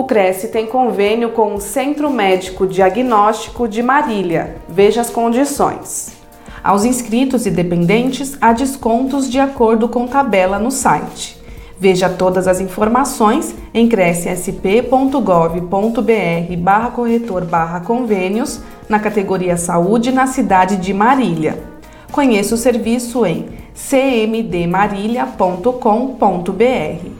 O Cresce tem convênio com o Centro Médico Diagnóstico de Marília. Veja as condições. Aos inscritos e dependentes, há descontos de acordo com tabela no site. Veja todas as informações em crescsp.gov.br barra corretor barra convênios na categoria Saúde na cidade de Marília. Conheça o serviço em cmdmarília.com.br.